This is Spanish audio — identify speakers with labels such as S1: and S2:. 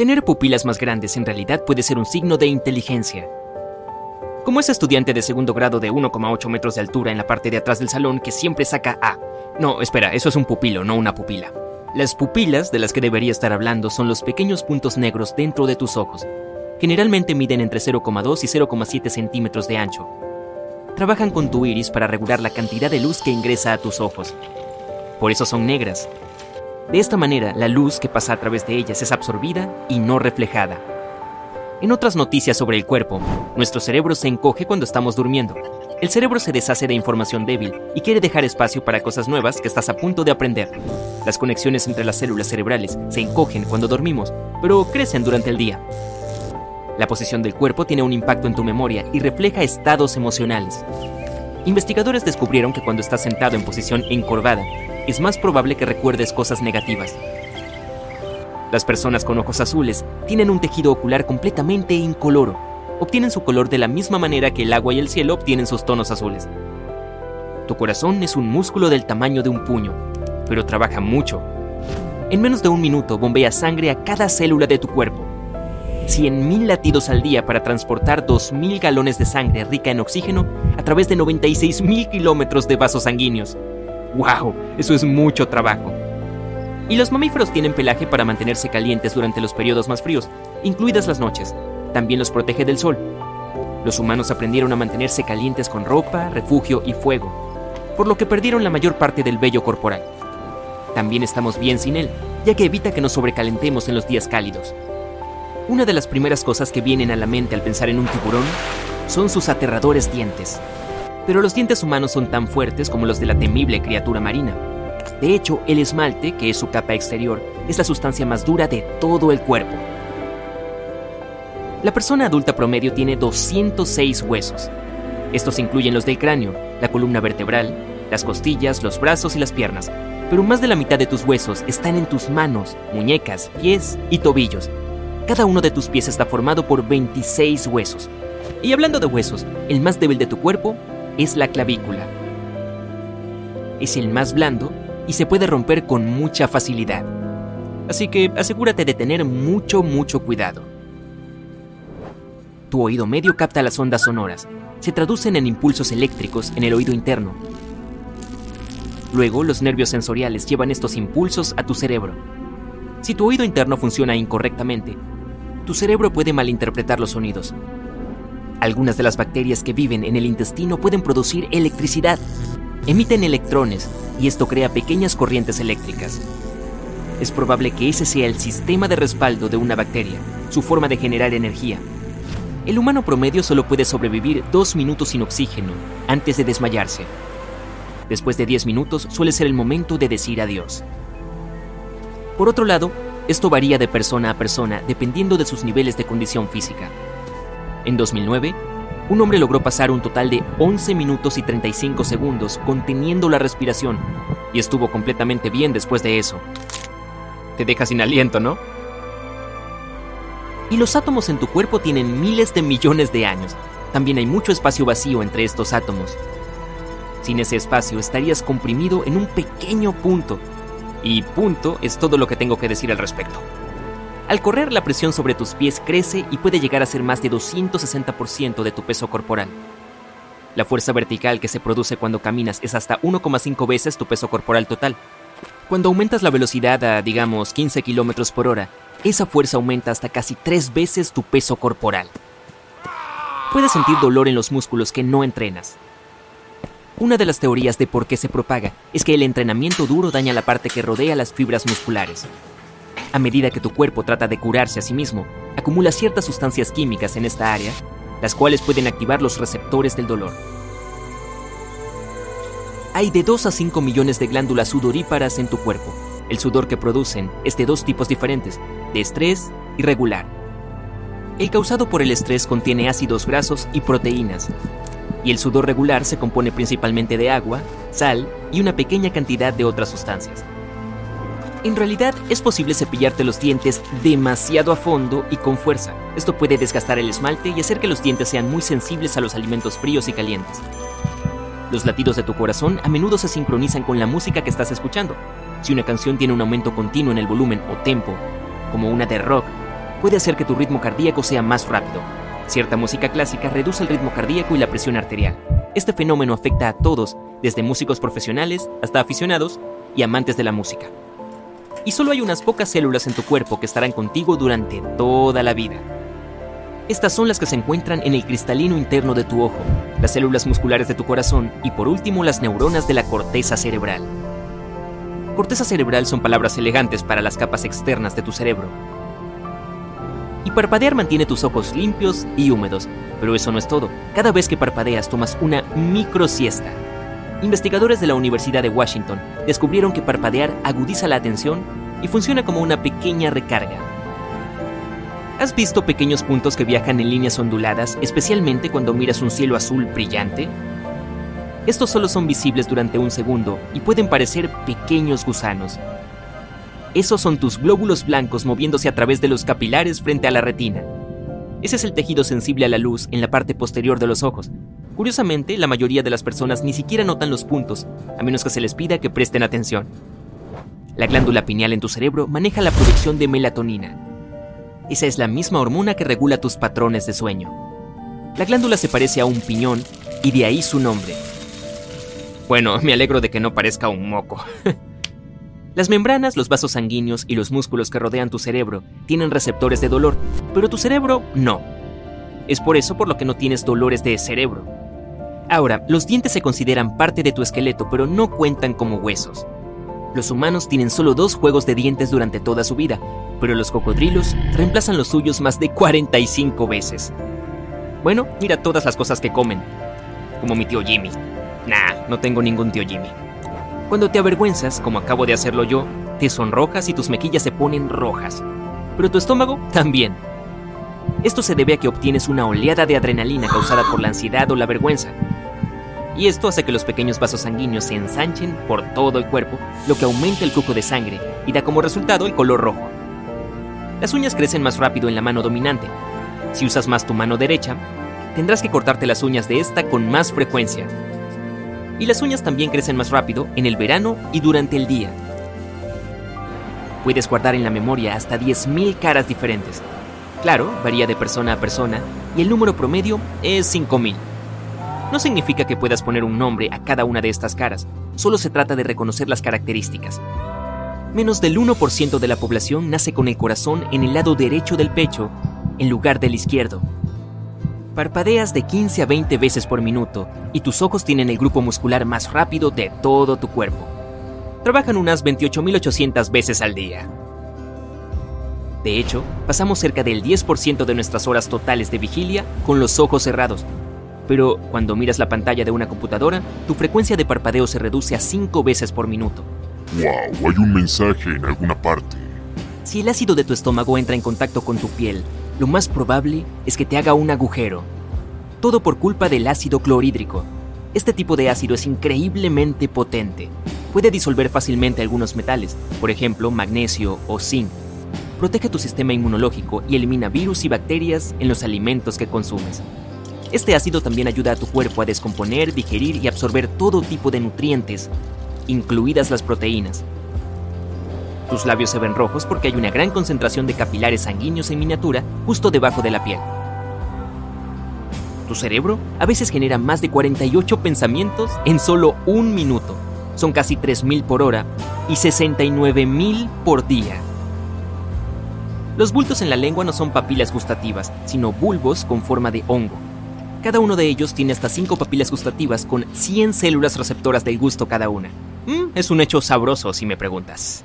S1: Tener pupilas más grandes en realidad puede ser un signo de inteligencia. Como ese estudiante de segundo grado de 1,8 metros de altura en la parte de atrás del salón que siempre saca A. No, espera, eso es un pupilo, no una pupila. Las pupilas de las que debería estar hablando son los pequeños puntos negros dentro de tus ojos. Generalmente miden entre 0,2 y 0,7 centímetros de ancho. Trabajan con tu iris para regular la cantidad de luz que ingresa a tus ojos. Por eso son negras. De esta manera, la luz que pasa a través de ellas es absorbida y no reflejada. En otras noticias sobre el cuerpo, nuestro cerebro se encoge cuando estamos durmiendo. El cerebro se deshace de información débil y quiere dejar espacio para cosas nuevas que estás a punto de aprender. Las conexiones entre las células cerebrales se encogen cuando dormimos, pero crecen durante el día. La posición del cuerpo tiene un impacto en tu memoria y refleja estados emocionales. Investigadores descubrieron que cuando estás sentado en posición encorvada, es más probable que recuerdes cosas negativas. Las personas con ojos azules tienen un tejido ocular completamente incoloro. Obtienen su color de la misma manera que el agua y el cielo obtienen sus tonos azules. Tu corazón es un músculo del tamaño de un puño, pero trabaja mucho. En menos de un minuto bombea sangre a cada célula de tu cuerpo. 100.000 latidos al día para transportar 2.000 galones de sangre rica en oxígeno a través de 96.000 kilómetros de vasos sanguíneos. ¡Wow! Eso es mucho trabajo. Y los mamíferos tienen pelaje para mantenerse calientes durante los periodos más fríos, incluidas las noches. También los protege del sol. Los humanos aprendieron a mantenerse calientes con ropa, refugio y fuego, por lo que perdieron la mayor parte del vello corporal. También estamos bien sin él, ya que evita que nos sobrecalentemos en los días cálidos. Una de las primeras cosas que vienen a la mente al pensar en un tiburón son sus aterradores dientes. Pero los dientes humanos son tan fuertes como los de la temible criatura marina. De hecho, el esmalte, que es su capa exterior, es la sustancia más dura de todo el cuerpo. La persona adulta promedio tiene 206 huesos. Estos incluyen los del cráneo, la columna vertebral, las costillas, los brazos y las piernas, pero más de la mitad de tus huesos están en tus manos, muñecas, pies y tobillos. Cada uno de tus pies está formado por 26 huesos. Y hablando de huesos, el más débil de tu cuerpo es la clavícula. Es el más blando y se puede romper con mucha facilidad. Así que asegúrate de tener mucho, mucho cuidado. Tu oído medio capta las ondas sonoras. Se traducen en impulsos eléctricos en el oído interno. Luego, los nervios sensoriales llevan estos impulsos a tu cerebro. Si tu oído interno funciona incorrectamente, tu cerebro puede malinterpretar los sonidos. Algunas de las bacterias que viven en el intestino pueden producir electricidad. Emiten electrones y esto crea pequeñas corrientes eléctricas. Es probable que ese sea el sistema de respaldo de una bacteria, su forma de generar energía. El humano promedio solo puede sobrevivir dos minutos sin oxígeno antes de desmayarse. Después de 10 minutos suele ser el momento de decir adiós. Por otro lado, esto varía de persona a persona dependiendo de sus niveles de condición física. En 2009, un hombre logró pasar un total de 11 minutos y 35 segundos conteniendo la respiración y estuvo completamente bien después de eso. Te deja sin aliento, ¿no? Y los átomos en tu cuerpo tienen miles de millones de años. También hay mucho espacio vacío entre estos átomos. Sin ese espacio estarías comprimido en un pequeño punto. Y punto es todo lo que tengo que decir al respecto. Al correr, la presión sobre tus pies crece y puede llegar a ser más de 260% de tu peso corporal. La fuerza vertical que se produce cuando caminas es hasta 1,5 veces tu peso corporal total. Cuando aumentas la velocidad a, digamos, 15 km por hora, esa fuerza aumenta hasta casi 3 veces tu peso corporal. Puedes sentir dolor en los músculos que no entrenas. Una de las teorías de por qué se propaga es que el entrenamiento duro daña la parte que rodea las fibras musculares. A medida que tu cuerpo trata de curarse a sí mismo, acumula ciertas sustancias químicas en esta área, las cuales pueden activar los receptores del dolor. Hay de 2 a 5 millones de glándulas sudoríparas en tu cuerpo. El sudor que producen es de dos tipos diferentes, de estrés y regular. El causado por el estrés contiene ácidos grasos y proteínas, y el sudor regular se compone principalmente de agua, sal y una pequeña cantidad de otras sustancias. En realidad es posible cepillarte los dientes demasiado a fondo y con fuerza. Esto puede desgastar el esmalte y hacer que los dientes sean muy sensibles a los alimentos fríos y calientes. Los latidos de tu corazón a menudo se sincronizan con la música que estás escuchando. Si una canción tiene un aumento continuo en el volumen o tempo, como una de rock, puede hacer que tu ritmo cardíaco sea más rápido. Cierta música clásica reduce el ritmo cardíaco y la presión arterial. Este fenómeno afecta a todos, desde músicos profesionales hasta aficionados y amantes de la música. Y solo hay unas pocas células en tu cuerpo que estarán contigo durante toda la vida. Estas son las que se encuentran en el cristalino interno de tu ojo, las células musculares de tu corazón y por último las neuronas de la corteza cerebral. Corteza cerebral son palabras elegantes para las capas externas de tu cerebro. Y parpadear mantiene tus ojos limpios y húmedos, pero eso no es todo. Cada vez que parpadeas tomas una micro siesta. Investigadores de la Universidad de Washington descubrieron que parpadear agudiza la atención y funciona como una pequeña recarga. ¿Has visto pequeños puntos que viajan en líneas onduladas, especialmente cuando miras un cielo azul brillante? Estos solo son visibles durante un segundo y pueden parecer pequeños gusanos. Esos son tus glóbulos blancos moviéndose a través de los capilares frente a la retina. Ese es el tejido sensible a la luz en la parte posterior de los ojos. Curiosamente, la mayoría de las personas ni siquiera notan los puntos, a menos que se les pida que presten atención. La glándula pineal en tu cerebro maneja la producción de melatonina, esa es la misma hormona que regula tus patrones de sueño. La glándula se parece a un piñón y de ahí su nombre. Bueno, me alegro de que no parezca un moco. Las membranas, los vasos sanguíneos y los músculos que rodean tu cerebro tienen receptores de dolor, pero tu cerebro no. Es por eso por lo que no tienes dolores de cerebro. Ahora, los dientes se consideran parte de tu esqueleto, pero no cuentan como huesos. Los humanos tienen solo dos juegos de dientes durante toda su vida, pero los cocodrilos reemplazan los suyos más de 45 veces. Bueno, mira todas las cosas que comen, como mi tío Jimmy. Nah, no tengo ningún tío Jimmy. Cuando te avergüenzas, como acabo de hacerlo yo, te sonrojas y tus mejillas se ponen rojas. Pero tu estómago también. Esto se debe a que obtienes una oleada de adrenalina causada por la ansiedad o la vergüenza. Y esto hace que los pequeños vasos sanguíneos se ensanchen por todo el cuerpo, lo que aumenta el flujo de sangre y da como resultado el color rojo. Las uñas crecen más rápido en la mano dominante. Si usas más tu mano derecha, tendrás que cortarte las uñas de esta con más frecuencia. Y las uñas también crecen más rápido en el verano y durante el día. Puedes guardar en la memoria hasta 10.000 caras diferentes. Claro, varía de persona a persona y el número promedio es 5.000. No significa que puedas poner un nombre a cada una de estas caras, solo se trata de reconocer las características. Menos del 1% de la población nace con el corazón en el lado derecho del pecho, en lugar del izquierdo. Parpadeas de 15 a 20 veces por minuto y tus ojos tienen el grupo muscular más rápido de todo tu cuerpo. Trabajan unas 28.800 veces al día. De hecho, pasamos cerca del 10% de nuestras horas totales de vigilia con los ojos cerrados. Pero cuando miras la pantalla de una computadora, tu frecuencia de parpadeo se reduce a 5 veces por minuto.
S2: ¡Wow! Hay un mensaje en alguna parte.
S1: Si el ácido de tu estómago entra en contacto con tu piel, lo más probable es que te haga un agujero. Todo por culpa del ácido clorhídrico. Este tipo de ácido es increíblemente potente. Puede disolver fácilmente algunos metales, por ejemplo magnesio o zinc. Protege tu sistema inmunológico y elimina virus y bacterias en los alimentos que consumes. Este ácido también ayuda a tu cuerpo a descomponer, digerir y absorber todo tipo de nutrientes, incluidas las proteínas. Tus labios se ven rojos porque hay una gran concentración de capilares sanguíneos en miniatura justo debajo de la piel. Tu cerebro a veces genera más de 48 pensamientos en solo un minuto. Son casi 3.000 por hora y 69.000 por día. Los bultos en la lengua no son papilas gustativas, sino bulbos con forma de hongo. Cada uno de ellos tiene hasta 5 papilas gustativas con 100 células receptoras del gusto cada una. Mm, es un hecho sabroso si me preguntas.